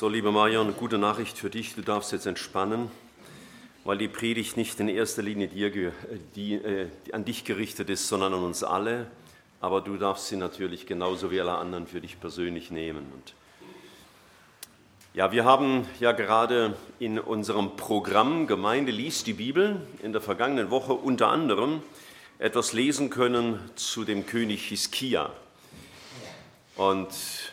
So, liebe eine gute Nachricht für dich. Du darfst jetzt entspannen, weil die Predigt nicht in erster Linie dir, die, äh, die an dich gerichtet ist, sondern an uns alle. Aber du darfst sie natürlich genauso wie alle anderen für dich persönlich nehmen. Und ja, wir haben ja gerade in unserem Programm Gemeinde liest die Bibel in der vergangenen Woche unter anderem etwas lesen können zu dem König Hiskia. Und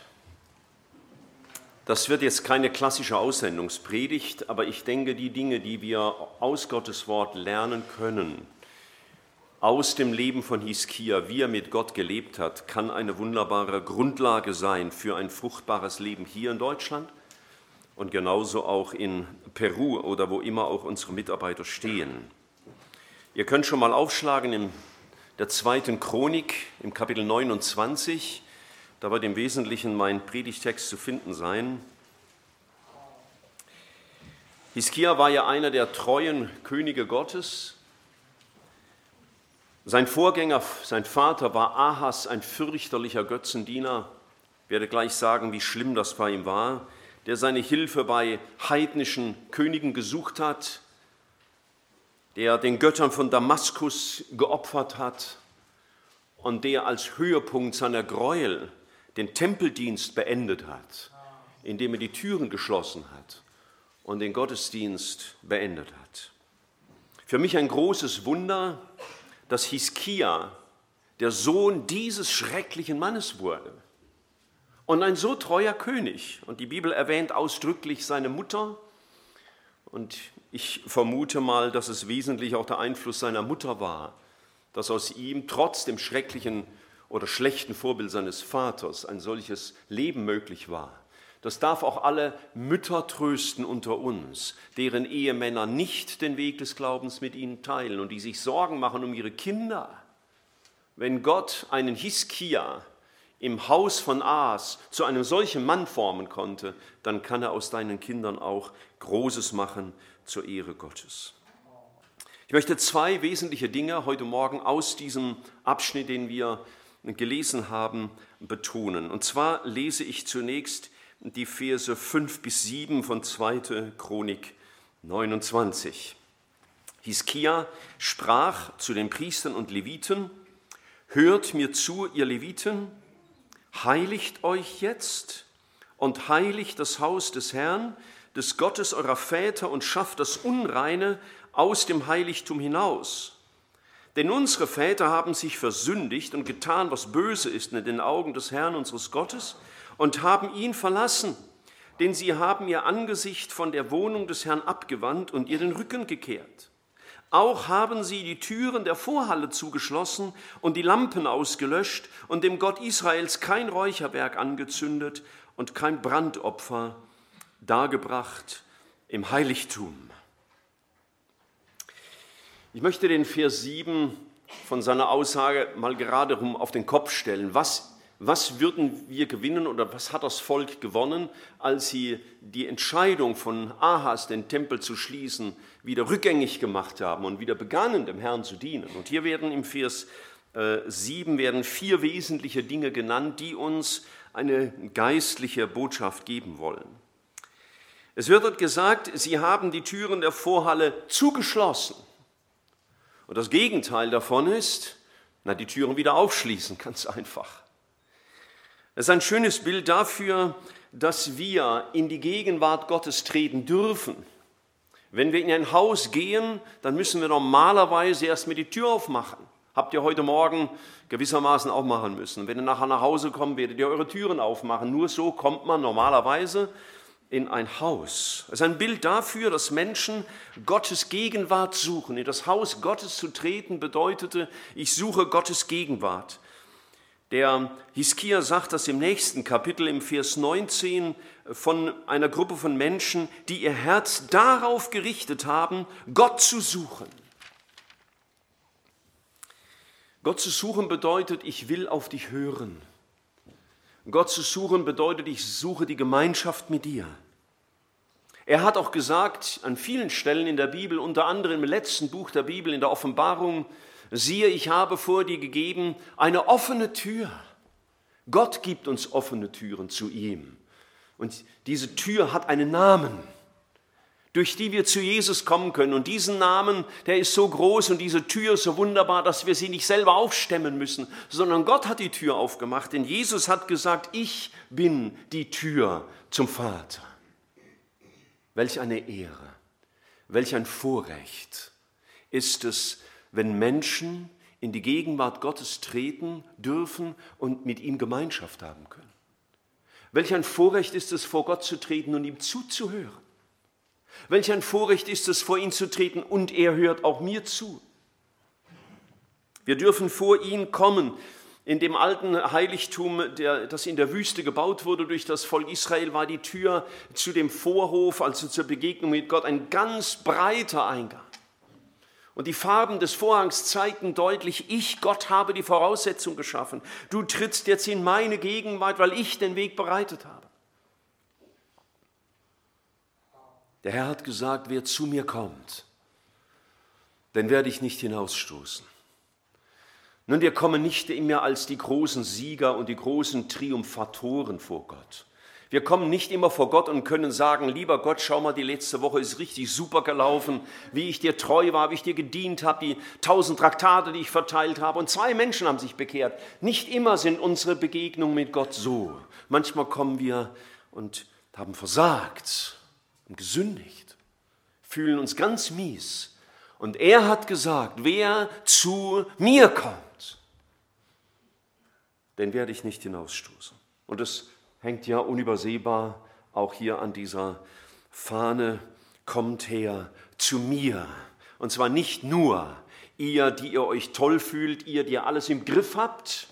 das wird jetzt keine klassische Aussendungspredigt, aber ich denke, die Dinge, die wir aus Gottes Wort lernen können, aus dem Leben von Hiskia, wie er mit Gott gelebt hat, kann eine wunderbare Grundlage sein für ein fruchtbares Leben hier in Deutschland und genauso auch in Peru oder wo immer auch unsere Mitarbeiter stehen. Ihr könnt schon mal aufschlagen in der zweiten Chronik im Kapitel 29. Da wird im Wesentlichen mein Predigtext zu finden sein. Hiskia war ja einer der treuen Könige Gottes. Sein Vorgänger, sein Vater war Ahas, ein fürchterlicher Götzendiener. Ich werde gleich sagen, wie schlimm das bei ihm war, der seine Hilfe bei heidnischen Königen gesucht hat, der den Göttern von Damaskus geopfert hat und der als Höhepunkt seiner Gräuel den Tempeldienst beendet hat, indem er die Türen geschlossen hat und den Gottesdienst beendet hat. Für mich ein großes Wunder, dass Hiskia der Sohn dieses schrecklichen Mannes wurde und ein so treuer König. Und die Bibel erwähnt ausdrücklich seine Mutter. Und ich vermute mal, dass es wesentlich auch der Einfluss seiner Mutter war, dass aus ihm trotz dem schrecklichen oder schlechten Vorbild seines Vaters ein solches Leben möglich war. Das darf auch alle Mütter trösten unter uns, deren Ehemänner nicht den Weg des Glaubens mit ihnen teilen und die sich Sorgen machen um ihre Kinder. Wenn Gott einen Hiskia im Haus von Aas zu einem solchen Mann formen konnte, dann kann er aus deinen Kindern auch Großes machen zur Ehre Gottes. Ich möchte zwei wesentliche Dinge heute Morgen aus diesem Abschnitt, den wir gelesen haben, betonen. Und zwar lese ich zunächst die Verse 5 bis 7 von 2. Chronik 29. Hiskia sprach zu den Priestern und Leviten, Hört mir zu, ihr Leviten, heiligt euch jetzt und heiligt das Haus des Herrn, des Gottes eurer Väter und schafft das Unreine aus dem Heiligtum hinaus denn unsere Väter haben sich versündigt und getan, was böse ist in den Augen des Herrn unseres Gottes und haben ihn verlassen, denn sie haben ihr Angesicht von der Wohnung des Herrn abgewandt und ihr den Rücken gekehrt. Auch haben sie die Türen der Vorhalle zugeschlossen und die Lampen ausgelöscht und dem Gott Israels kein Räucherwerk angezündet und kein Brandopfer dargebracht im Heiligtum. Ich möchte den Vers 7 von seiner Aussage mal gerade rum auf den Kopf stellen. Was, was würden wir gewinnen oder was hat das Volk gewonnen, als sie die Entscheidung von Ahas, den Tempel zu schließen, wieder rückgängig gemacht haben und wieder begannen, dem Herrn zu dienen? Und hier werden im Vers äh, 7 werden vier wesentliche Dinge genannt, die uns eine geistliche Botschaft geben wollen. Es wird dort gesagt, sie haben die Türen der Vorhalle zugeschlossen. Und das Gegenteil davon ist, na, die Türen wieder aufschließen, ganz einfach. Es ist ein schönes Bild dafür, dass wir in die Gegenwart Gottes treten dürfen. Wenn wir in ein Haus gehen, dann müssen wir normalerweise erstmal die Tür aufmachen. Habt ihr heute Morgen gewissermaßen auch machen müssen. Wenn ihr nachher nach Hause kommt, werdet ihr eure Türen aufmachen. Nur so kommt man normalerweise in ein Haus. Es ist ein Bild dafür, dass Menschen Gottes Gegenwart suchen. In das Haus Gottes zu treten bedeutete, ich suche Gottes Gegenwart. Der Hiskia sagt das im nächsten Kapitel im Vers 19 von einer Gruppe von Menschen, die ihr Herz darauf gerichtet haben, Gott zu suchen. Gott zu suchen bedeutet, ich will auf dich hören. Gott zu suchen bedeutet, ich suche die Gemeinschaft mit dir. Er hat auch gesagt an vielen Stellen in der Bibel, unter anderem im letzten Buch der Bibel, in der Offenbarung, siehe, ich habe vor dir gegeben eine offene Tür. Gott gibt uns offene Türen zu ihm. Und diese Tür hat einen Namen, durch die wir zu Jesus kommen können. Und diesen Namen, der ist so groß und diese Tür so wunderbar, dass wir sie nicht selber aufstemmen müssen, sondern Gott hat die Tür aufgemacht. Denn Jesus hat gesagt, ich bin die Tür zum Vater. Welch eine Ehre, welch ein Vorrecht ist es, wenn Menschen in die Gegenwart Gottes treten dürfen und mit ihm Gemeinschaft haben können. Welch ein Vorrecht ist es, vor Gott zu treten und ihm zuzuhören. Welch ein Vorrecht ist es, vor ihn zu treten und er hört auch mir zu. Wir dürfen vor ihn kommen. In dem alten Heiligtum, der, das in der Wüste gebaut wurde durch das Volk Israel, war die Tür zu dem Vorhof, also zur Begegnung mit Gott, ein ganz breiter Eingang. Und die Farben des Vorhangs zeigten deutlich, ich, Gott, habe die Voraussetzung geschaffen. Du trittst jetzt in meine Gegenwart, weil ich den Weg bereitet habe. Der Herr hat gesagt, wer zu mir kommt, den werde ich nicht hinausstoßen. Nun, wir kommen nicht immer als die großen Sieger und die großen Triumphatoren vor Gott. Wir kommen nicht immer vor Gott und können sagen, lieber Gott, schau mal, die letzte Woche ist richtig super gelaufen, wie ich dir treu war, wie ich dir gedient habe, die tausend Traktate, die ich verteilt habe. Und zwei Menschen haben sich bekehrt. Nicht immer sind unsere Begegnungen mit Gott so. Manchmal kommen wir und haben versagt und gesündigt, fühlen uns ganz mies. Und er hat gesagt, wer zu mir kommt, den werde ich nicht hinausstoßen. Und das hängt ja unübersehbar auch hier an dieser Fahne, kommt her zu mir. Und zwar nicht nur ihr, die ihr euch toll fühlt, ihr, die ihr alles im Griff habt,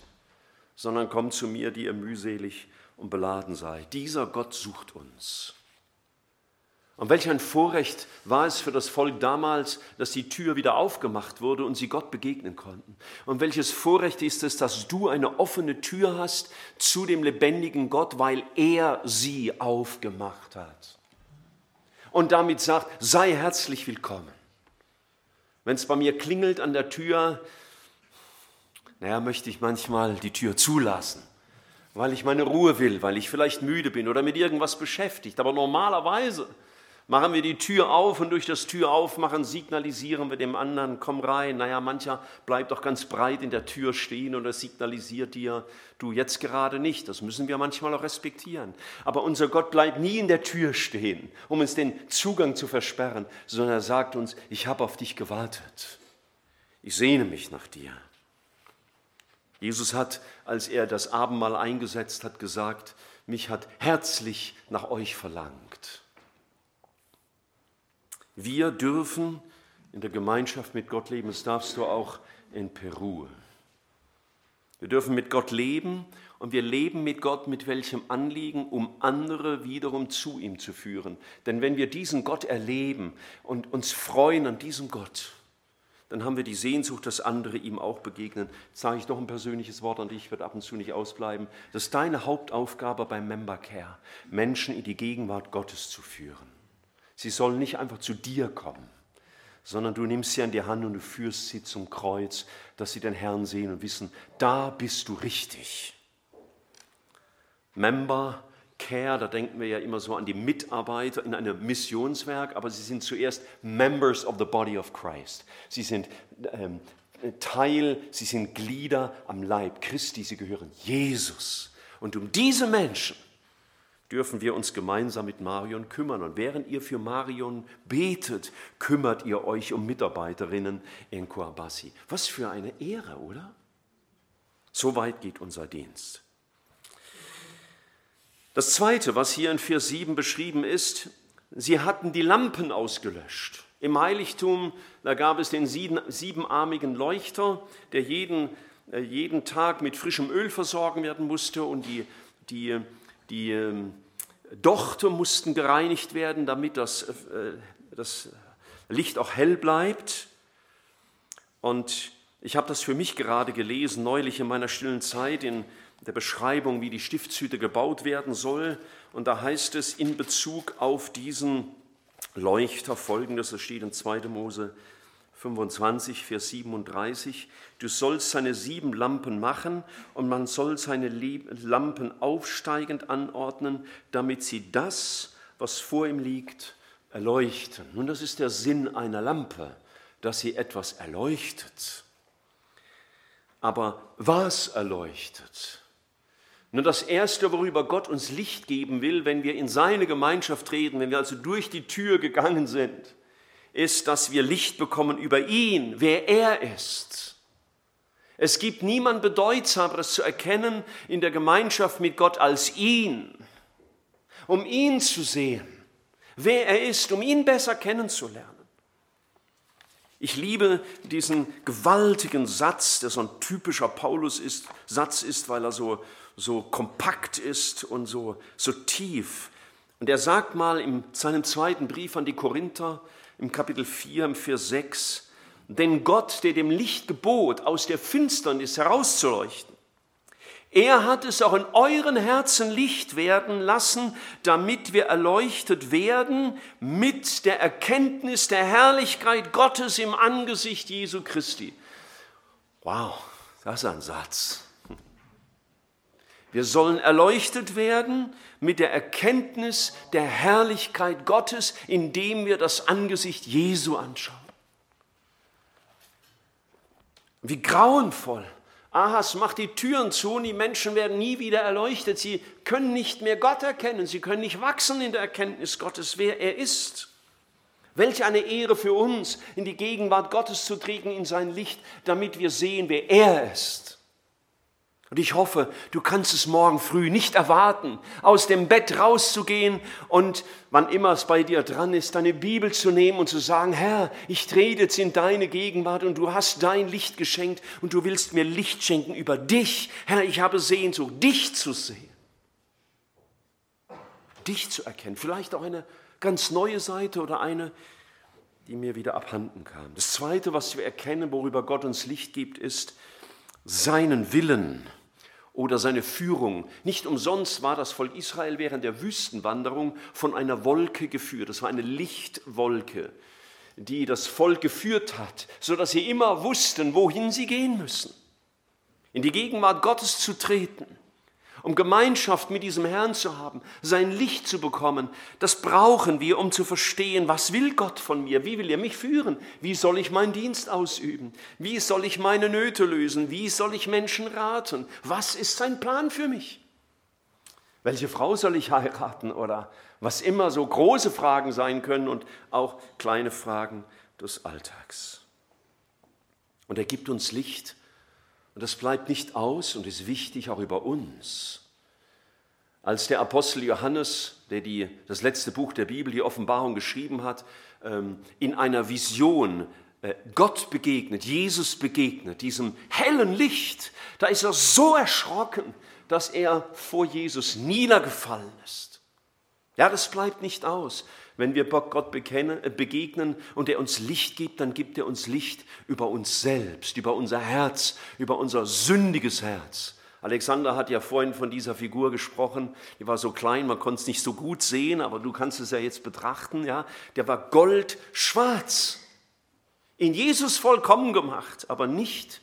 sondern kommt zu mir, die ihr mühselig und beladen seid. Dieser Gott sucht uns. Und welch ein Vorrecht war es für das Volk damals, dass die Tür wieder aufgemacht wurde und sie Gott begegnen konnten. Und welches Vorrecht ist es, dass du eine offene Tür hast zu dem lebendigen Gott, weil er sie aufgemacht hat. Und damit sagt, sei herzlich willkommen. Wenn es bei mir klingelt an der Tür, naja, möchte ich manchmal die Tür zulassen, weil ich meine Ruhe will, weil ich vielleicht müde bin oder mit irgendwas beschäftigt. Aber normalerweise Machen wir die Tür auf und durch das Tür aufmachen signalisieren wir dem anderen, komm rein. Naja, mancher bleibt auch ganz breit in der Tür stehen und er signalisiert dir, du jetzt gerade nicht. Das müssen wir manchmal auch respektieren. Aber unser Gott bleibt nie in der Tür stehen, um uns den Zugang zu versperren, sondern er sagt uns, ich habe auf dich gewartet. Ich sehne mich nach dir. Jesus hat, als er das Abendmahl eingesetzt hat, gesagt, mich hat herzlich nach euch verlangt. Wir dürfen in der Gemeinschaft mit Gott leben. Das darfst du auch in Peru. Wir dürfen mit Gott leben und wir leben mit Gott mit welchem Anliegen, um andere wiederum zu ihm zu führen. Denn wenn wir diesen Gott erleben und uns freuen an diesem Gott, dann haben wir die Sehnsucht, dass andere ihm auch begegnen. Jetzt sage ich noch ein persönliches Wort an dich, wird ab und zu nicht ausbleiben. Das ist deine Hauptaufgabe beim Member Care, Menschen in die Gegenwart Gottes zu führen. Sie sollen nicht einfach zu dir kommen, sondern du nimmst sie an die Hand und du führst sie zum Kreuz, dass sie den Herrn sehen und wissen, da bist du richtig. Member Care, da denken wir ja immer so an die Mitarbeiter in einem Missionswerk, aber sie sind zuerst Members of the Body of Christ. Sie sind ähm, Teil, sie sind Glieder am Leib Christi, sie gehören Jesus. Und um diese Menschen dürfen wir uns gemeinsam mit Marion kümmern. Und während ihr für Marion betet, kümmert ihr euch um Mitarbeiterinnen in Coabassi. Was für eine Ehre, oder? So weit geht unser Dienst. Das Zweite, was hier in Vers 7 beschrieben ist, sie hatten die Lampen ausgelöscht. Im Heiligtum, da gab es den siebenarmigen Leuchter, der jeden, äh, jeden Tag mit frischem Öl versorgen werden musste und die, die die ähm, Dochte mussten gereinigt werden, damit das, äh, das Licht auch hell bleibt. Und ich habe das für mich gerade gelesen, neulich in meiner stillen Zeit, in der Beschreibung, wie die Stiftshütte gebaut werden soll. Und da heißt es in Bezug auf diesen Leuchter folgendes, es steht in 2. Mose 25, Vers 37, du sollst seine sieben Lampen machen und man soll seine Lampen aufsteigend anordnen, damit sie das, was vor ihm liegt, erleuchten. Nun, das ist der Sinn einer Lampe, dass sie etwas erleuchtet. Aber was erleuchtet? Nun, das Erste, worüber Gott uns Licht geben will, wenn wir in seine Gemeinschaft treten, wenn wir also durch die Tür gegangen sind, ist, dass wir Licht bekommen über ihn, wer er ist. Es gibt niemand Bedeutsameres zu erkennen in der Gemeinschaft mit Gott als ihn, um ihn zu sehen, wer er ist, um ihn besser kennenzulernen. Ich liebe diesen gewaltigen Satz, der so ein typischer Paulus-Satz ist, weil er so, so kompakt ist und so, so tief. Und er sagt mal in seinem zweiten Brief an die Korinther, im Kapitel 4, im Vers 6, denn Gott, der dem Licht gebot, aus der Finsternis herauszuleuchten, er hat es auch in euren Herzen Licht werden lassen, damit wir erleuchtet werden mit der Erkenntnis der Herrlichkeit Gottes im Angesicht Jesu Christi. Wow, das ist ein Satz. Wir sollen erleuchtet werden mit der Erkenntnis der Herrlichkeit Gottes, indem wir das Angesicht Jesu anschauen. Wie grauenvoll. Ahas macht die Türen zu und die Menschen werden nie wieder erleuchtet. Sie können nicht mehr Gott erkennen. Sie können nicht wachsen in der Erkenntnis Gottes, wer er ist. Welch eine Ehre für uns, in die Gegenwart Gottes zu treten, in sein Licht, damit wir sehen, wer er ist. Und ich hoffe, du kannst es morgen früh nicht erwarten, aus dem Bett rauszugehen und wann immer es bei dir dran ist, deine Bibel zu nehmen und zu sagen, Herr, ich trete jetzt in deine Gegenwart und du hast dein Licht geschenkt und du willst mir Licht schenken über dich. Herr, ich habe Sehnsucht, dich zu sehen, dich zu erkennen. Vielleicht auch eine ganz neue Seite oder eine, die mir wieder abhanden kam. Das Zweite, was wir erkennen, worüber Gott uns Licht gibt, ist seinen Willen oder seine Führung. Nicht umsonst war das Volk Israel während der Wüstenwanderung von einer Wolke geführt. Das war eine Lichtwolke, die das Volk geführt hat, sodass sie immer wussten, wohin sie gehen müssen. In die Gegenwart Gottes zu treten um Gemeinschaft mit diesem Herrn zu haben, sein Licht zu bekommen, das brauchen wir, um zu verstehen, was will Gott von mir, wie will er mich führen, wie soll ich meinen Dienst ausüben, wie soll ich meine Nöte lösen, wie soll ich Menschen raten, was ist sein Plan für mich. Welche Frau soll ich heiraten oder was immer so große Fragen sein können und auch kleine Fragen des Alltags. Und er gibt uns Licht und das bleibt nicht aus und ist wichtig auch über uns. Als der Apostel Johannes, der die, das letzte Buch der Bibel, die Offenbarung geschrieben hat, ähm, in einer Vision äh, Gott begegnet, Jesus begegnet, diesem hellen Licht, da ist er so erschrocken, dass er vor Jesus niedergefallen ist. Ja, das bleibt nicht aus. Wenn wir Gott äh, begegnen und er uns Licht gibt, dann gibt er uns Licht über uns selbst, über unser Herz, über unser sündiges Herz. Alexander hat ja vorhin von dieser Figur gesprochen, die war so klein, man konnte es nicht so gut sehen, aber du kannst es ja jetzt betrachten, ja, der war goldschwarz. In Jesus vollkommen gemacht, aber nicht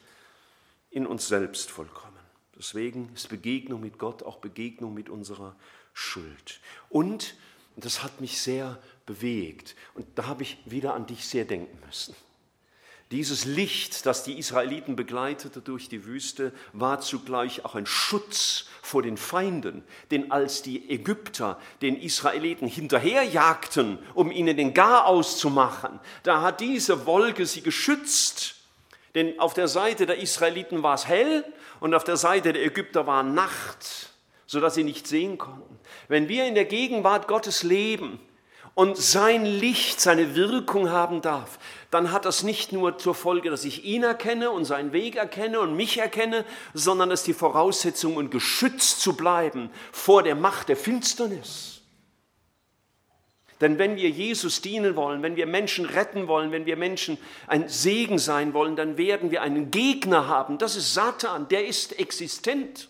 in uns selbst vollkommen. Deswegen ist Begegnung mit Gott auch Begegnung mit unserer Schuld. Und und das hat mich sehr bewegt. Und da habe ich wieder an dich sehr denken müssen. Dieses Licht, das die Israeliten begleitete durch die Wüste, war zugleich auch ein Schutz vor den Feinden. Denn als die Ägypter den Israeliten hinterherjagten, um ihnen den Garaus zu machen, da hat diese Wolke sie geschützt. Denn auf der Seite der Israeliten war es hell und auf der Seite der Ägypter war Nacht sodass sie nicht sehen konnten. Wenn wir in der Gegenwart Gottes leben und sein Licht seine Wirkung haben darf, dann hat das nicht nur zur Folge, dass ich ihn erkenne und seinen Weg erkenne und mich erkenne, sondern es ist die Voraussetzung, um geschützt zu bleiben vor der Macht der Finsternis. Denn wenn wir Jesus dienen wollen, wenn wir Menschen retten wollen, wenn wir Menschen ein Segen sein wollen, dann werden wir einen Gegner haben. Das ist Satan, der ist existent.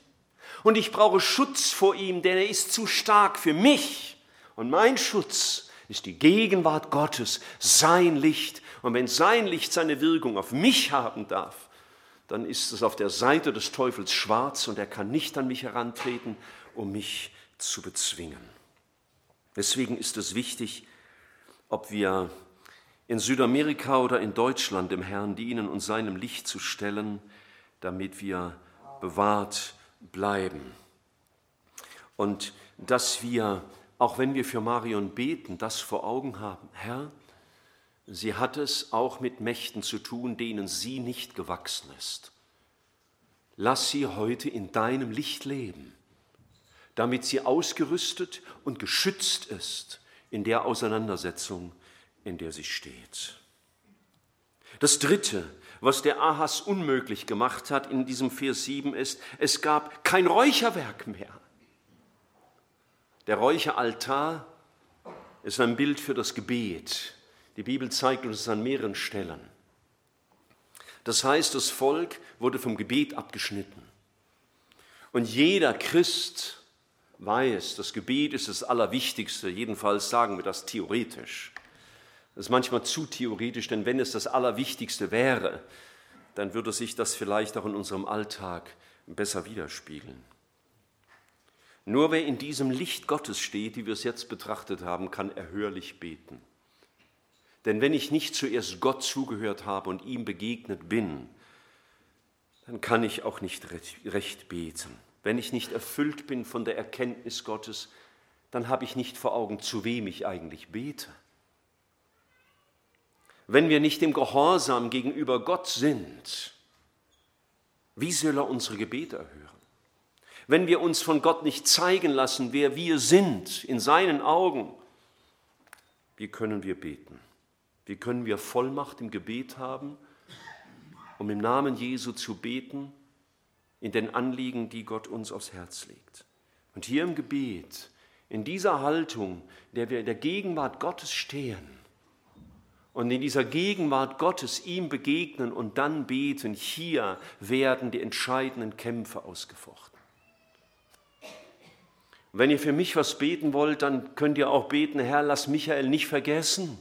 Und ich brauche Schutz vor ihm, denn er ist zu stark für mich. Und mein Schutz ist die Gegenwart Gottes, sein Licht. Und wenn sein Licht seine Wirkung auf mich haben darf, dann ist es auf der Seite des Teufels schwarz und er kann nicht an mich herantreten, um mich zu bezwingen. Deswegen ist es wichtig, ob wir in Südamerika oder in Deutschland dem Herrn dienen und seinem Licht zu stellen, damit wir bewahrt bleiben. Und dass wir, auch wenn wir für Marion beten, das vor Augen haben. Herr, sie hat es auch mit Mächten zu tun, denen sie nicht gewachsen ist. Lass sie heute in deinem Licht leben, damit sie ausgerüstet und geschützt ist in der Auseinandersetzung, in der sie steht. Das Dritte, was der Ahas unmöglich gemacht hat in diesem Vers 7 ist, es gab kein Räucherwerk mehr. Der Räucheraltar ist ein Bild für das Gebet. Die Bibel zeigt uns es an mehreren Stellen. Das heißt, das Volk wurde vom Gebet abgeschnitten. Und jeder Christ weiß, das Gebet ist das Allerwichtigste, jedenfalls sagen wir das theoretisch. Das ist manchmal zu theoretisch, denn wenn es das Allerwichtigste wäre, dann würde sich das vielleicht auch in unserem Alltag besser widerspiegeln. Nur wer in diesem Licht Gottes steht, wie wir es jetzt betrachtet haben, kann erhörlich beten. Denn wenn ich nicht zuerst Gott zugehört habe und ihm begegnet bin, dann kann ich auch nicht recht beten. Wenn ich nicht erfüllt bin von der Erkenntnis Gottes, dann habe ich nicht vor Augen, zu wem ich eigentlich bete. Wenn wir nicht im Gehorsam gegenüber Gott sind, wie soll er unsere Gebete erhören? Wenn wir uns von Gott nicht zeigen lassen, wer wir sind in seinen Augen, wie können wir beten? Wie können wir Vollmacht im Gebet haben, um im Namen Jesu zu beten in den Anliegen, die Gott uns aufs Herz legt? Und hier im Gebet, in dieser Haltung, der wir in der Gegenwart Gottes stehen und in dieser Gegenwart Gottes ihm begegnen und dann beten, hier werden die entscheidenden Kämpfe ausgefochten. wenn ihr für mich was beten wollt, dann könnt ihr auch beten, Herr, lass Michael nicht vergessen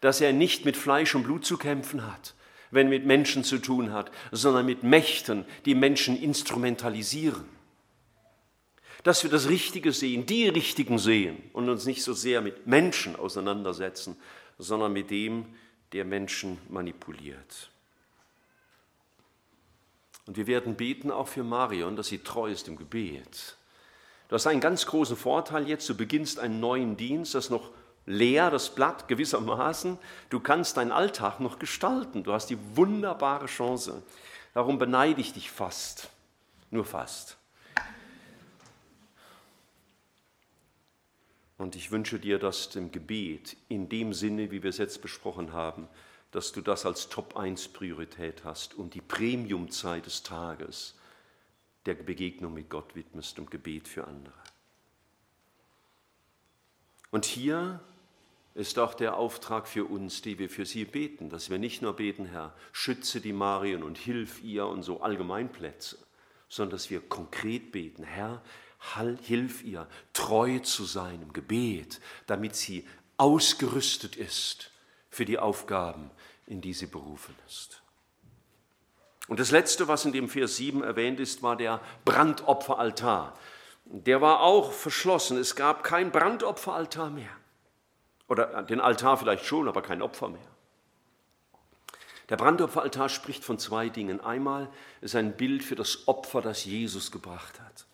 dass er nicht mit Fleisch und Blut zu kämpfen hat, wenn er mit Menschen zu tun hat, sondern mit Mächten, die Menschen instrumentalisieren. Dass wir das Richtige sehen, die Richtigen sehen und uns nicht so sehr mit Menschen auseinandersetzen, sondern mit dem, der Menschen manipuliert. Und wir werden beten auch für Marion, dass sie treu ist im Gebet. Du hast einen ganz großen Vorteil jetzt, du beginnst einen neuen Dienst, das noch leer, das Blatt gewissermaßen. Du kannst deinen Alltag noch gestalten. Du hast die wunderbare Chance. Darum beneide ich dich fast, nur fast. Und ich wünsche dir, dass dem Gebet in dem Sinne, wie wir es jetzt besprochen haben, dass du das als Top-1-Priorität hast und die Premiumzeit des Tages der Begegnung mit Gott widmest und Gebet für andere. Und hier ist auch der Auftrag für uns, die wir für sie beten, dass wir nicht nur beten, Herr, schütze die Marien und hilf ihr und so Allgemeinplätze, sondern dass wir konkret beten, Herr, hilf ihr, treu zu sein im Gebet, damit sie ausgerüstet ist für die Aufgaben, in die sie berufen ist. Und das Letzte, was in dem Vers 7 erwähnt ist, war der Brandopferaltar. Der war auch verschlossen. Es gab kein Brandopferaltar mehr. Oder den Altar vielleicht schon, aber kein Opfer mehr. Der Brandopferaltar spricht von zwei Dingen. Einmal ist ein Bild für das Opfer, das Jesus gebracht hat.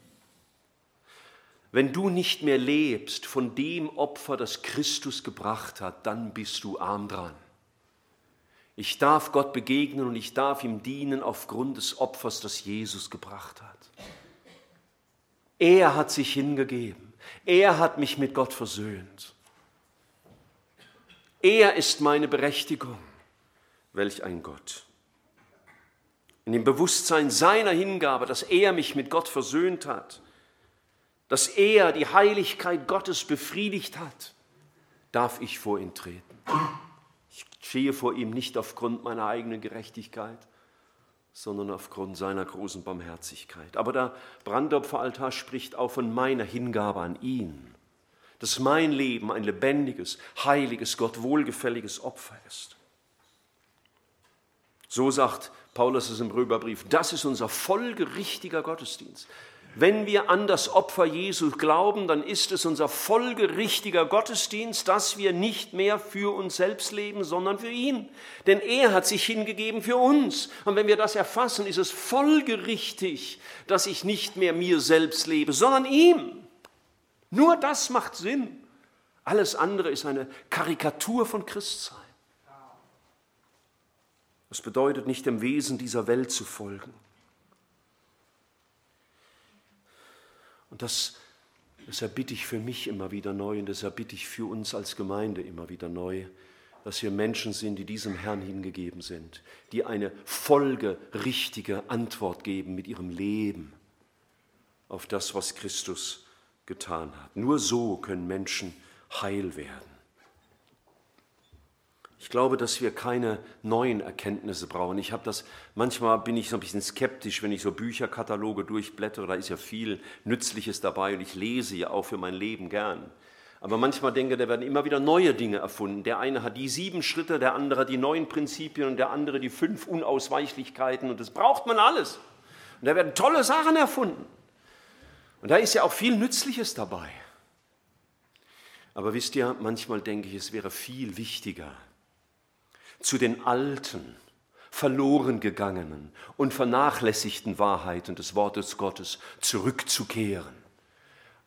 Wenn du nicht mehr lebst von dem Opfer, das Christus gebracht hat, dann bist du arm dran. Ich darf Gott begegnen und ich darf ihm dienen aufgrund des Opfers, das Jesus gebracht hat. Er hat sich hingegeben. Er hat mich mit Gott versöhnt. Er ist meine Berechtigung. Welch ein Gott. In dem Bewusstsein seiner Hingabe, dass er mich mit Gott versöhnt hat, dass er die Heiligkeit Gottes befriedigt hat, darf ich vor ihn treten. Ich stehe vor ihm nicht aufgrund meiner eigenen Gerechtigkeit, sondern aufgrund seiner großen Barmherzigkeit. Aber der Brandopferaltar spricht auch von meiner Hingabe an ihn dass mein Leben ein lebendiges, heiliges, Gott wohlgefälliges Opfer ist. So sagt Paulus es im Römerbrief, das ist unser folgerichtiger Gottesdienst. Wenn wir an das Opfer Jesu glauben, dann ist es unser folgerichtiger Gottesdienst, dass wir nicht mehr für uns selbst leben, sondern für ihn. Denn er hat sich hingegeben für uns. Und wenn wir das erfassen, ist es folgerichtig, dass ich nicht mehr mir selbst lebe, sondern ihm. Nur das macht Sinn. Alles andere ist eine Karikatur von Christsein. Das bedeutet nicht dem Wesen dieser Welt zu folgen. Und das, das erbitte ich für mich immer wieder neu und das erbitte ich für uns als Gemeinde immer wieder neu, dass wir Menschen sind, die diesem Herrn hingegeben sind, die eine folgerichtige Antwort geben mit ihrem Leben auf das, was Christus getan hat. Nur so können Menschen heil werden. Ich glaube, dass wir keine neuen Erkenntnisse brauchen. Ich habe das, manchmal bin ich so ein bisschen skeptisch, wenn ich so Bücherkataloge durchblättere, da ist ja viel Nützliches dabei und ich lese ja auch für mein Leben gern. Aber manchmal denke, da werden immer wieder neue Dinge erfunden. Der eine hat die sieben Schritte, der andere die neun Prinzipien und der andere die fünf Unausweichlichkeiten und das braucht man alles. Und da werden tolle Sachen erfunden. Und da ist ja auch viel Nützliches dabei. Aber wisst ihr, manchmal denke ich, es wäre viel wichtiger, zu den alten, verloren gegangenen und vernachlässigten Wahrheiten des Wortes Gottes zurückzukehren,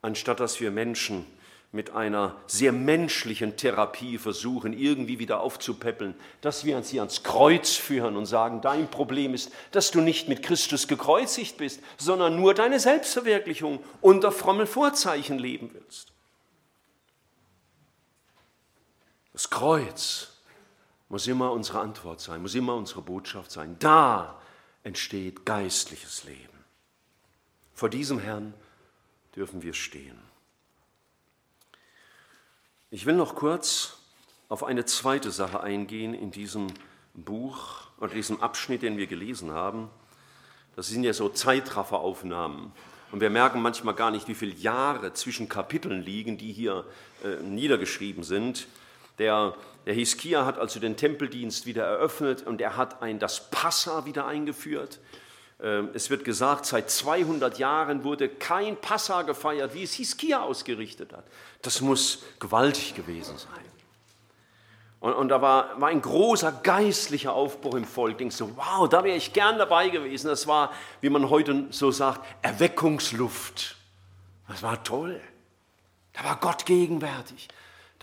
anstatt dass wir Menschen mit einer sehr menschlichen Therapie versuchen, irgendwie wieder aufzupäppeln, dass wir sie ans Kreuz führen und sagen, dein Problem ist, dass du nicht mit Christus gekreuzigt bist, sondern nur deine Selbstverwirklichung unter frommen Vorzeichen leben willst. Das Kreuz muss immer unsere Antwort sein, muss immer unsere Botschaft sein. Da entsteht geistliches Leben. Vor diesem Herrn dürfen wir stehen. Ich will noch kurz auf eine zweite Sache eingehen in diesem Buch oder diesem Abschnitt, den wir gelesen haben. Das sind ja so Zeitrafferaufnahmen. Und wir merken manchmal gar nicht, wie viele Jahre zwischen Kapiteln liegen, die hier äh, niedergeschrieben sind. Der, der Hiskia hat also den Tempeldienst wieder eröffnet und er hat ein, das Passa wieder eingeführt. Ähm, es wird gesagt, seit 200 Jahren wurde kein Passa gefeiert, wie es Hiskia ausgerichtet hat. Das muss gewaltig gewesen sein. Und, und da war, war, ein großer geistlicher Aufbruch im Volk. Denkst du, wow, da wäre ich gern dabei gewesen. Das war, wie man heute so sagt, Erweckungsluft. Das war toll. Da war Gott gegenwärtig.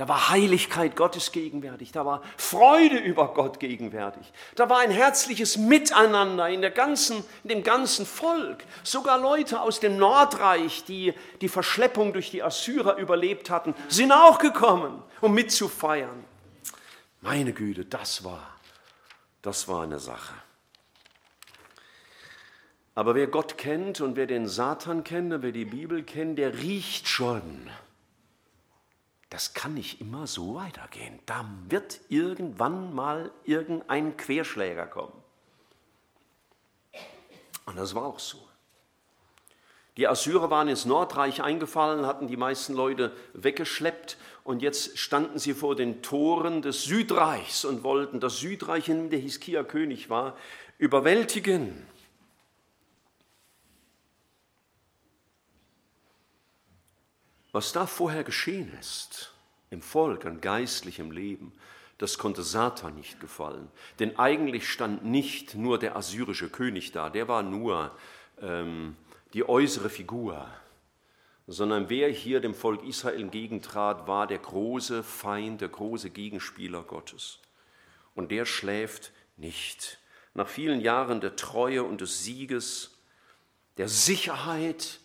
Da war Heiligkeit Gottes gegenwärtig, da war Freude über Gott gegenwärtig, da war ein herzliches Miteinander in, der ganzen, in dem ganzen Volk. Sogar Leute aus dem Nordreich, die die Verschleppung durch die Assyrer überlebt hatten, sind auch gekommen, um mitzufeiern. Meine Güte, das war, das war eine Sache. Aber wer Gott kennt und wer den Satan kennt und wer die Bibel kennt, der riecht schon das kann nicht immer so weitergehen. Da wird irgendwann mal irgendein Querschläger kommen. Und das war auch so. Die Assyrer waren ins Nordreich eingefallen, hatten die meisten Leute weggeschleppt und jetzt standen sie vor den Toren des Südreichs und wollten das Südreich, in dem der Hiskia König war, überwältigen. Was da vorher geschehen ist, im Volk, an geistlichem Leben, das konnte Satan nicht gefallen. Denn eigentlich stand nicht nur der assyrische König da, der war nur ähm, die äußere Figur, sondern wer hier dem Volk Israel entgegentrat, war der große Feind, der große Gegenspieler Gottes. Und der schläft nicht. Nach vielen Jahren der Treue und des Sieges, der Sicherheit,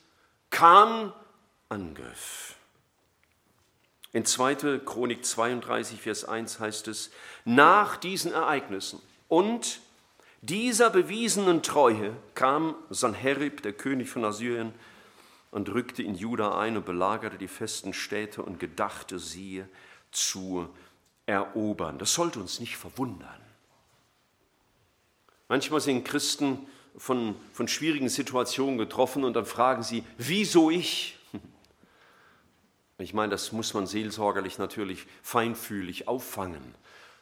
kam Angriff. In 2. Chronik 32, Vers 1 heißt es, nach diesen Ereignissen und dieser bewiesenen Treue kam Sanherib, der König von Assyrien, und rückte in Juda ein und belagerte die festen Städte und gedachte sie zu erobern. Das sollte uns nicht verwundern. Manchmal sind Christen von, von schwierigen Situationen getroffen und dann fragen sie, wieso ich? Ich meine, das muss man seelsorgerlich natürlich feinfühlig auffangen.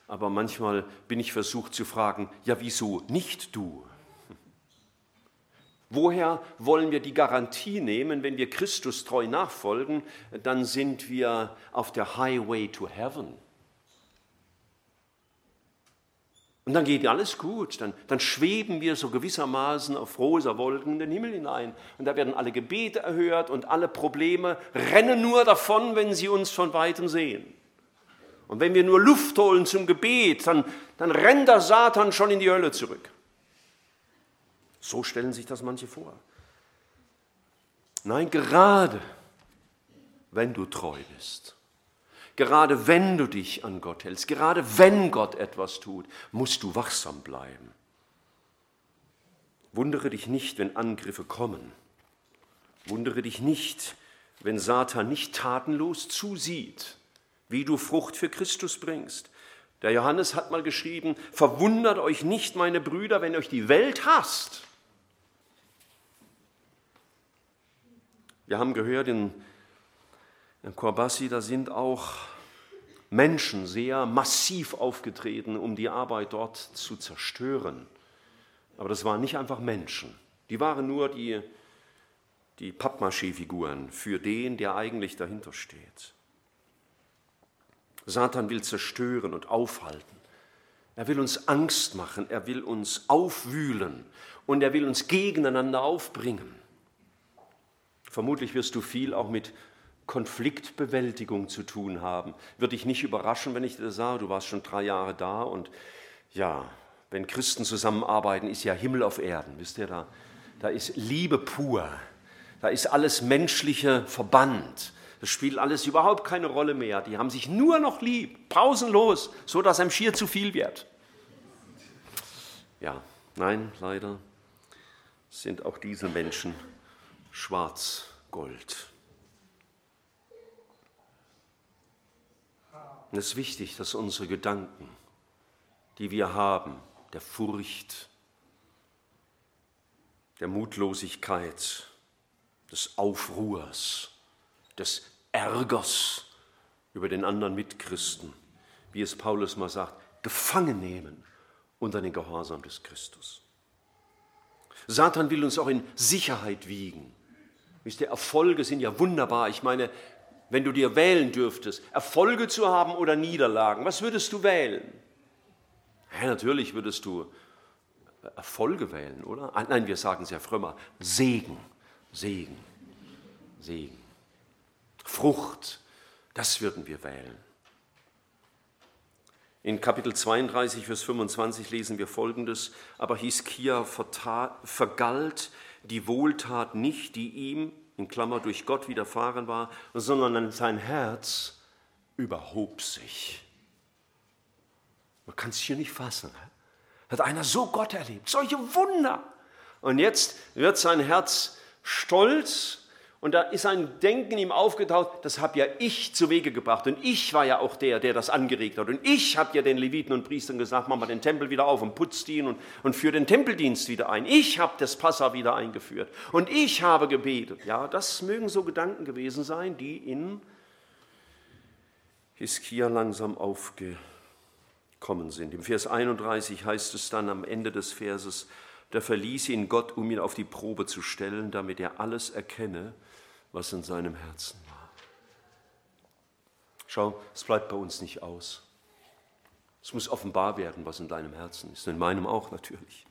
Aber manchmal bin ich versucht zu fragen, ja wieso nicht du? Woher wollen wir die Garantie nehmen, wenn wir Christus treu nachfolgen, dann sind wir auf der Highway to Heaven. Und dann geht alles gut, dann, dann schweben wir so gewissermaßen auf rosa Wolken in den Himmel hinein. Und da werden alle Gebete erhört und alle Probleme rennen nur davon, wenn sie uns von weitem sehen. Und wenn wir nur Luft holen zum Gebet, dann, dann rennt der Satan schon in die Hölle zurück. So stellen sich das manche vor. Nein, gerade wenn du treu bist, gerade wenn du dich an Gott hältst, gerade wenn Gott etwas tut, musst du wachsam bleiben. Wundere dich nicht, wenn Angriffe kommen. Wundere dich nicht, wenn Satan nicht tatenlos zusieht, wie du Frucht für Christus bringst. Der Johannes hat mal geschrieben, verwundert euch nicht, meine Brüder, wenn euch die Welt hasst. Wir haben gehört, in, in Korbassi, da sind auch Menschen sehr massiv aufgetreten, um die Arbeit dort zu zerstören. Aber das waren nicht einfach Menschen. Die waren nur die, die Pappmaché-Figuren für den, der eigentlich dahinter steht. Satan will zerstören und aufhalten. Er will uns Angst machen, er will uns aufwühlen und er will uns gegeneinander aufbringen. Vermutlich wirst du viel auch mit Konfliktbewältigung zu tun haben. Würde dich nicht überraschen, wenn ich dir sage, du warst schon drei Jahre da und ja, wenn Christen zusammenarbeiten, ist ja Himmel auf Erden. Wisst ihr, da, da ist Liebe pur. Da ist alles Menschliche verbannt. Das spielt alles überhaupt keine Rolle mehr. Die haben sich nur noch lieb, pausenlos, so dass einem schier zu viel wird. Ja, nein, leider sind auch diese Menschen Schwarz-Gold. Und es ist wichtig, dass unsere Gedanken, die wir haben, der Furcht, der Mutlosigkeit, des Aufruhrs, des Ärgers über den anderen Mitchristen, wie es Paulus mal sagt, gefangen nehmen unter den Gehorsam des Christus. Satan will uns auch in Sicherheit wiegen. Wisst ihr, Erfolge sind ja wunderbar. Ich meine, wenn du dir wählen dürftest, Erfolge zu haben oder Niederlagen, was würdest du wählen? Ja, natürlich würdest du Erfolge wählen, oder? Ah, nein, wir sagen es ja frömmer. Segen, Segen, Segen. Frucht, das würden wir wählen. In Kapitel 32, Vers 25 lesen wir folgendes: Aber Hiskia vergalt die Wohltat nicht, die ihm, in Klammer, durch Gott widerfahren war, sondern sein Herz überhob sich. Man kann es hier nicht fassen. Hat einer so Gott erlebt, solche Wunder. Und jetzt wird sein Herz stolz und da ist ein Denken ihm aufgetaucht, das habe ja ich zu Wege gebracht. Und ich war ja auch der, der das angeregt hat. Und ich habe ja den Leviten und Priestern gesagt, mach mal den Tempel wieder auf und putzt ihn und, und führe den Tempeldienst wieder ein. Ich habe das Passa wieder eingeführt. Und ich habe gebetet. Ja, das mögen so Gedanken gewesen sein, die in Hiskia langsam aufgekommen sind. Im Vers 31 heißt es dann am Ende des Verses, da verließ ihn Gott, um ihn auf die Probe zu stellen, damit er alles erkenne, was in seinem Herzen war. Schau, es bleibt bei uns nicht aus. Es muss offenbar werden, was in deinem Herzen ist, in meinem auch natürlich.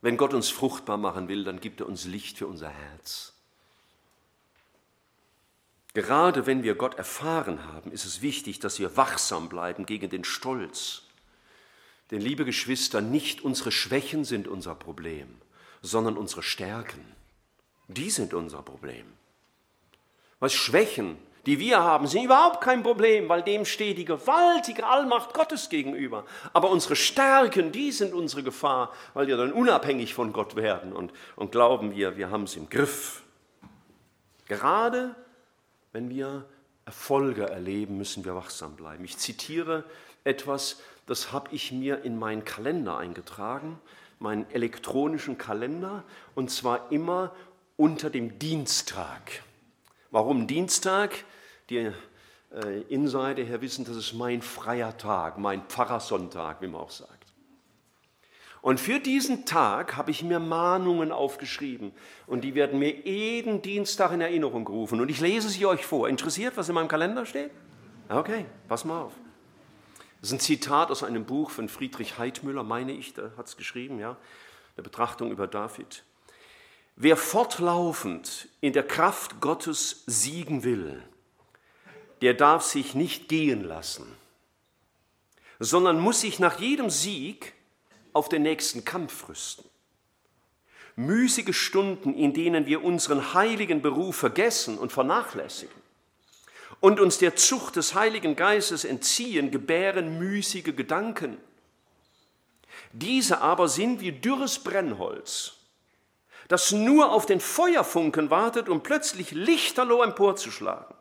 Wenn Gott uns fruchtbar machen will, dann gibt er uns Licht für unser Herz. Gerade wenn wir Gott erfahren haben, ist es wichtig, dass wir wachsam bleiben gegen den Stolz. Denn liebe Geschwister, nicht unsere Schwächen sind unser Problem, sondern unsere Stärken. Die sind unser Problem. Was Schwächen, die wir haben, sind überhaupt kein Problem, weil dem steht die gewaltige Allmacht Gottes gegenüber. Aber unsere Stärken, die sind unsere Gefahr, weil wir dann unabhängig von Gott werden und, und glauben wir, wir haben es im Griff. Gerade wenn wir Erfolge erleben, müssen wir wachsam bleiben. Ich zitiere etwas, das habe ich mir in meinen Kalender eingetragen, meinen elektronischen Kalender, und zwar immer unter dem Dienstag. Warum Dienstag? die äh, Insider her wissen, das ist mein freier Tag, mein Pfarrersonntag, wie man auch sagt. Und für diesen Tag habe ich mir Mahnungen aufgeschrieben und die werden mir jeden Dienstag in Erinnerung gerufen. Und ich lese sie euch vor. Interessiert, was in meinem Kalender steht? Okay, pass mal auf. Das ist ein Zitat aus einem Buch von Friedrich Heidmüller, meine ich, der hat es geschrieben, ja, eine Betrachtung über David. Wer fortlaufend in der Kraft Gottes siegen will, der darf sich nicht gehen lassen, sondern muss sich nach jedem Sieg auf den nächsten Kampf rüsten. Müßige Stunden, in denen wir unseren heiligen Beruf vergessen und vernachlässigen und uns der Zucht des Heiligen Geistes entziehen, gebären müßige Gedanken. Diese aber sind wie dürres Brennholz, das nur auf den Feuerfunken wartet, um plötzlich lichterloh emporzuschlagen.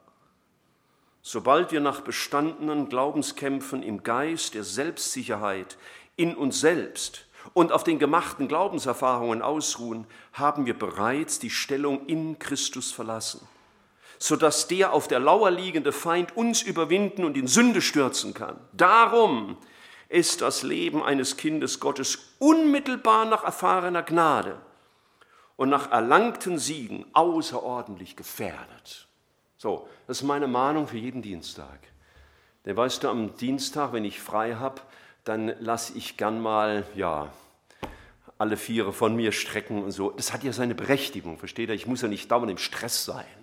Sobald wir nach bestandenen Glaubenskämpfen im Geist der Selbstsicherheit, in uns selbst und auf den gemachten Glaubenserfahrungen ausruhen, haben wir bereits die Stellung in Christus verlassen, sodass der auf der Lauer liegende Feind uns überwinden und in Sünde stürzen kann. Darum ist das Leben eines Kindes Gottes unmittelbar nach erfahrener Gnade und nach erlangten Siegen außerordentlich gefährdet. So, das ist meine Mahnung für jeden Dienstag. Denn weißt du, am Dienstag, wenn ich frei habe, dann lasse ich gern mal, ja, alle Viere von mir strecken und so. Das hat ja seine Berechtigung, versteht ihr? Ich muss ja nicht dauernd im Stress sein.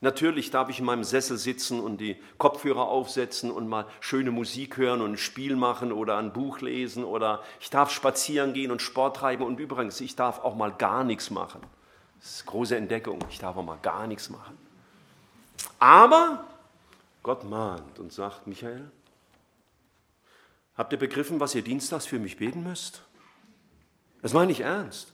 Natürlich darf ich in meinem Sessel sitzen und die Kopfhörer aufsetzen und mal schöne Musik hören und ein Spiel machen oder ein Buch lesen oder ich darf spazieren gehen und Sport treiben und übrigens, ich darf auch mal gar nichts machen. Das ist eine große Entdeckung, ich darf auch mal gar nichts machen. Aber Gott mahnt und sagt, Michael, Habt ihr begriffen, was ihr dienstags für mich beten müsst? Das meine ich ernst.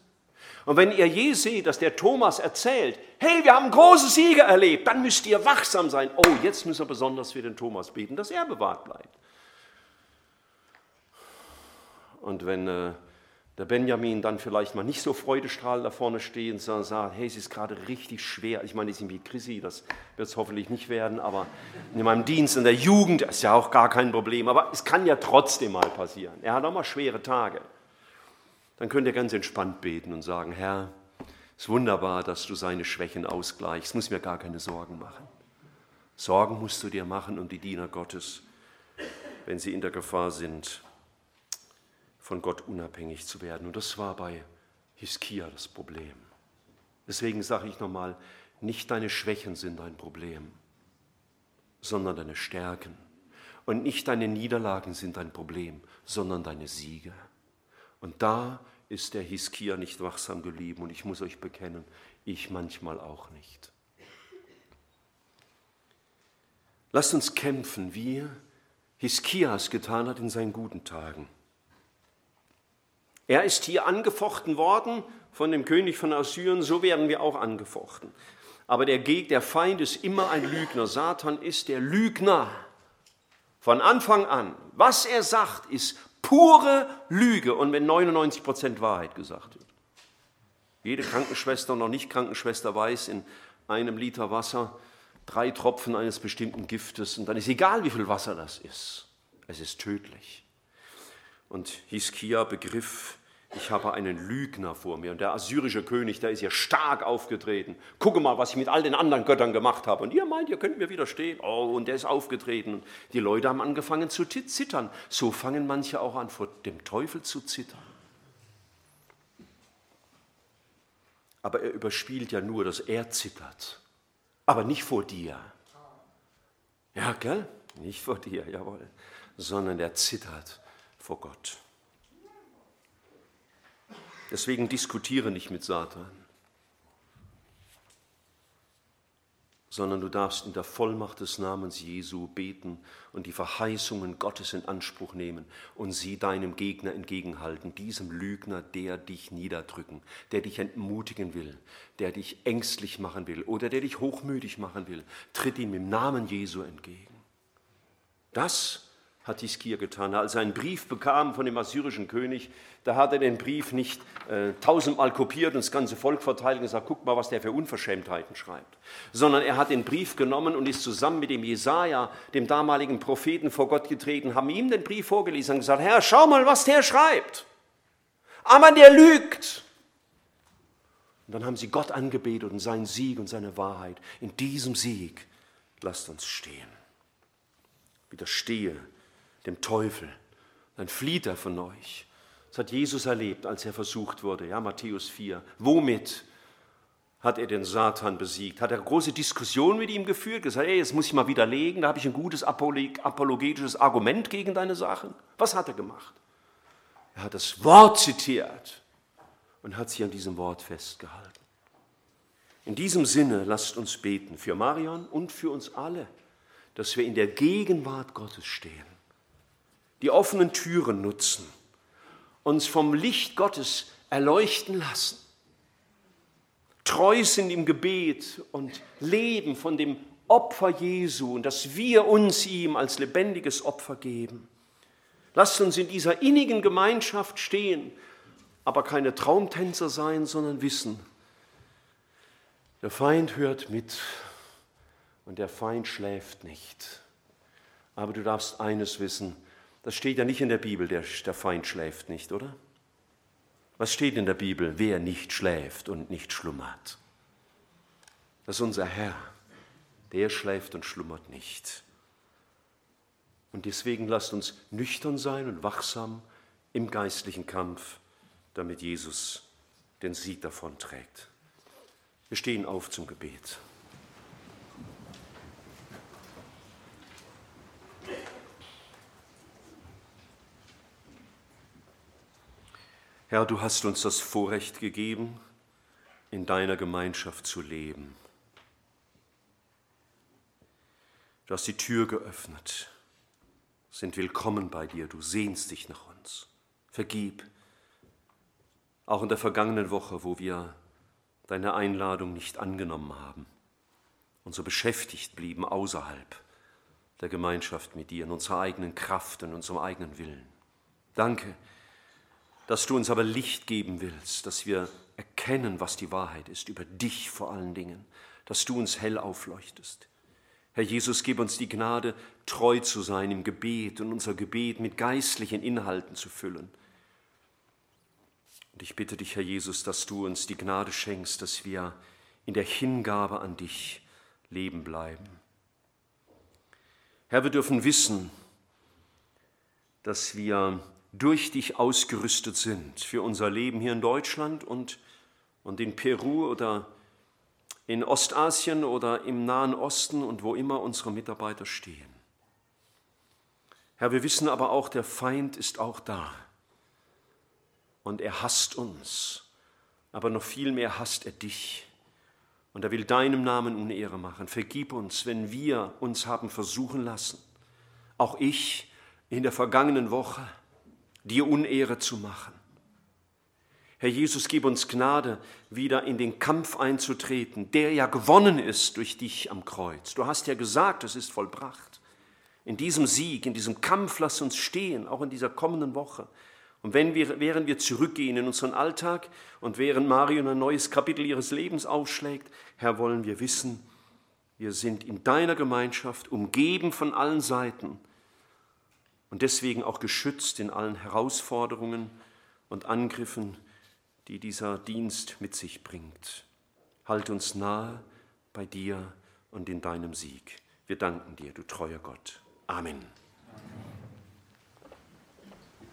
Und wenn ihr je seht, dass der Thomas erzählt, hey, wir haben große Siege erlebt, dann müsst ihr wachsam sein. Oh, jetzt müssen wir besonders für den Thomas beten, dass er bewahrt bleibt. Und wenn äh, der Benjamin dann vielleicht mal nicht so freudestrahlend da vorne stehen, sondern sagt, hey, es ist gerade richtig schwer. Ich meine, die sind wie Chrissy, das wird es hoffentlich nicht werden, aber in meinem Dienst in der Jugend ist ja auch gar kein Problem. Aber es kann ja trotzdem mal passieren. Er hat auch mal schwere Tage. Dann könnt ihr ganz entspannt beten und sagen, Herr, es ist wunderbar, dass du seine Schwächen ausgleichst. Muss mir gar keine Sorgen machen. Sorgen musst du dir machen um die Diener Gottes, wenn sie in der Gefahr sind, von Gott unabhängig zu werden. Und das war bei Hiskia das Problem. Deswegen sage ich nochmal, nicht deine Schwächen sind dein Problem, sondern deine Stärken. Und nicht deine Niederlagen sind dein Problem, sondern deine Siege. Und da ist der Hiskia nicht wachsam geblieben. Und ich muss euch bekennen, ich manchmal auch nicht. Lasst uns kämpfen, wie Hiskia es getan hat in seinen guten Tagen. Er ist hier angefochten worden von dem König von Assyrien, so werden wir auch angefochten. Aber der, der Feind ist immer ein Lügner. Satan ist der Lügner. Von Anfang an. Was er sagt, ist pure Lüge. Und wenn 99 Prozent Wahrheit gesagt wird. Jede Krankenschwester und noch nicht Krankenschwester weiß, in einem Liter Wasser drei Tropfen eines bestimmten Giftes. Und dann ist egal, wie viel Wasser das ist. Es ist tödlich. Und Hiskia begriff, ich habe einen Lügner vor mir. Und der assyrische König, der ist ja stark aufgetreten. Gucke mal, was ich mit all den anderen Göttern gemacht habe. Und ihr meint, ihr könnt mir widerstehen. Oh, und der ist aufgetreten. Die Leute haben angefangen zu zittern. So fangen manche auch an, vor dem Teufel zu zittern. Aber er überspielt ja nur, dass er zittert. Aber nicht vor dir. Ja, gell? Nicht vor dir, jawohl. Sondern er zittert vor Gott. Deswegen diskutiere nicht mit Satan, sondern du darfst in der Vollmacht des Namens Jesu beten und die Verheißungen Gottes in Anspruch nehmen und sie deinem Gegner entgegenhalten, diesem Lügner, der dich niederdrücken, der dich entmutigen will, der dich ängstlich machen will oder der dich hochmütig machen will. Tritt ihm im Namen Jesu entgegen. Das hat Hiskir getan. Als er einen Brief bekam von dem assyrischen König, da hat er den Brief nicht äh, tausendmal kopiert und das ganze Volk verteilt und gesagt, guck mal, was der für Unverschämtheiten schreibt. Sondern er hat den Brief genommen und ist zusammen mit dem Jesaja, dem damaligen Propheten, vor Gott getreten, haben ihm den Brief vorgelesen und gesagt, Herr, schau mal, was der schreibt. Aber der lügt. Und dann haben sie Gott angebetet und seinen Sieg und seine Wahrheit. In diesem Sieg lasst uns stehen. Widerstehe dem Teufel, dann flieht er von euch. Das hat Jesus erlebt, als er versucht wurde. Ja, Matthäus 4. Womit hat er den Satan besiegt? Hat er große Diskussionen mit ihm geführt? Gesagt, ey, jetzt muss ich mal widerlegen, da habe ich ein gutes apologetisches Argument gegen deine Sachen. Was hat er gemacht? Er hat das Wort zitiert und hat sich an diesem Wort festgehalten. In diesem Sinne lasst uns beten für Marion und für uns alle, dass wir in der Gegenwart Gottes stehen die offenen Türen nutzen, uns vom Licht Gottes erleuchten lassen, treu sind im Gebet und leben von dem Opfer Jesu und dass wir uns ihm als lebendiges Opfer geben. Lasst uns in dieser innigen Gemeinschaft stehen, aber keine Traumtänzer sein, sondern wissen, der Feind hört mit und der Feind schläft nicht. Aber du darfst eines wissen, das steht ja nicht in der Bibel, der, der Feind schläft nicht, oder? Was steht in der Bibel? Wer nicht schläft und nicht schlummert. Das ist unser Herr. Der schläft und schlummert nicht. Und deswegen lasst uns nüchtern sein und wachsam im geistlichen Kampf, damit Jesus den Sieg davon trägt. Wir stehen auf zum Gebet. Herr, du hast uns das Vorrecht gegeben, in deiner Gemeinschaft zu leben. Du hast die Tür geöffnet, sind willkommen bei dir, du sehnst dich nach uns. Vergib, auch in der vergangenen Woche, wo wir deine Einladung nicht angenommen haben und so beschäftigt blieben außerhalb der Gemeinschaft mit dir, in unserer eigenen Kraft und unserem eigenen Willen. Danke, dass du uns aber Licht geben willst, dass wir erkennen, was die Wahrheit ist, über dich vor allen Dingen, dass du uns hell aufleuchtest. Herr Jesus, gib uns die Gnade, treu zu sein im Gebet und unser Gebet mit geistlichen Inhalten zu füllen. Und ich bitte dich, Herr Jesus, dass du uns die Gnade schenkst, dass wir in der Hingabe an dich leben bleiben. Herr, wir dürfen wissen, dass wir durch dich ausgerüstet sind für unser Leben hier in Deutschland und, und in Peru oder in Ostasien oder im Nahen Osten und wo immer unsere Mitarbeiter stehen. Herr, wir wissen aber auch, der Feind ist auch da und er hasst uns, aber noch viel mehr hasst er dich und er will deinem Namen Unehre machen. Vergib uns, wenn wir uns haben versuchen lassen, auch ich in der vergangenen Woche, dir Unehre zu machen. Herr Jesus, gib uns Gnade, wieder in den Kampf einzutreten, der ja gewonnen ist durch dich am Kreuz. Du hast ja gesagt, es ist vollbracht. In diesem Sieg, in diesem Kampf lass uns stehen, auch in dieser kommenden Woche. Und wenn wir, während wir zurückgehen in unseren Alltag und während Marion ein neues Kapitel ihres Lebens aufschlägt, Herr, wollen wir wissen, wir sind in deiner Gemeinschaft, umgeben von allen Seiten und deswegen auch geschützt in allen Herausforderungen und Angriffen, die dieser Dienst mit sich bringt. Halt uns nahe bei dir und in deinem Sieg. Wir danken dir, du treuer Gott. Amen.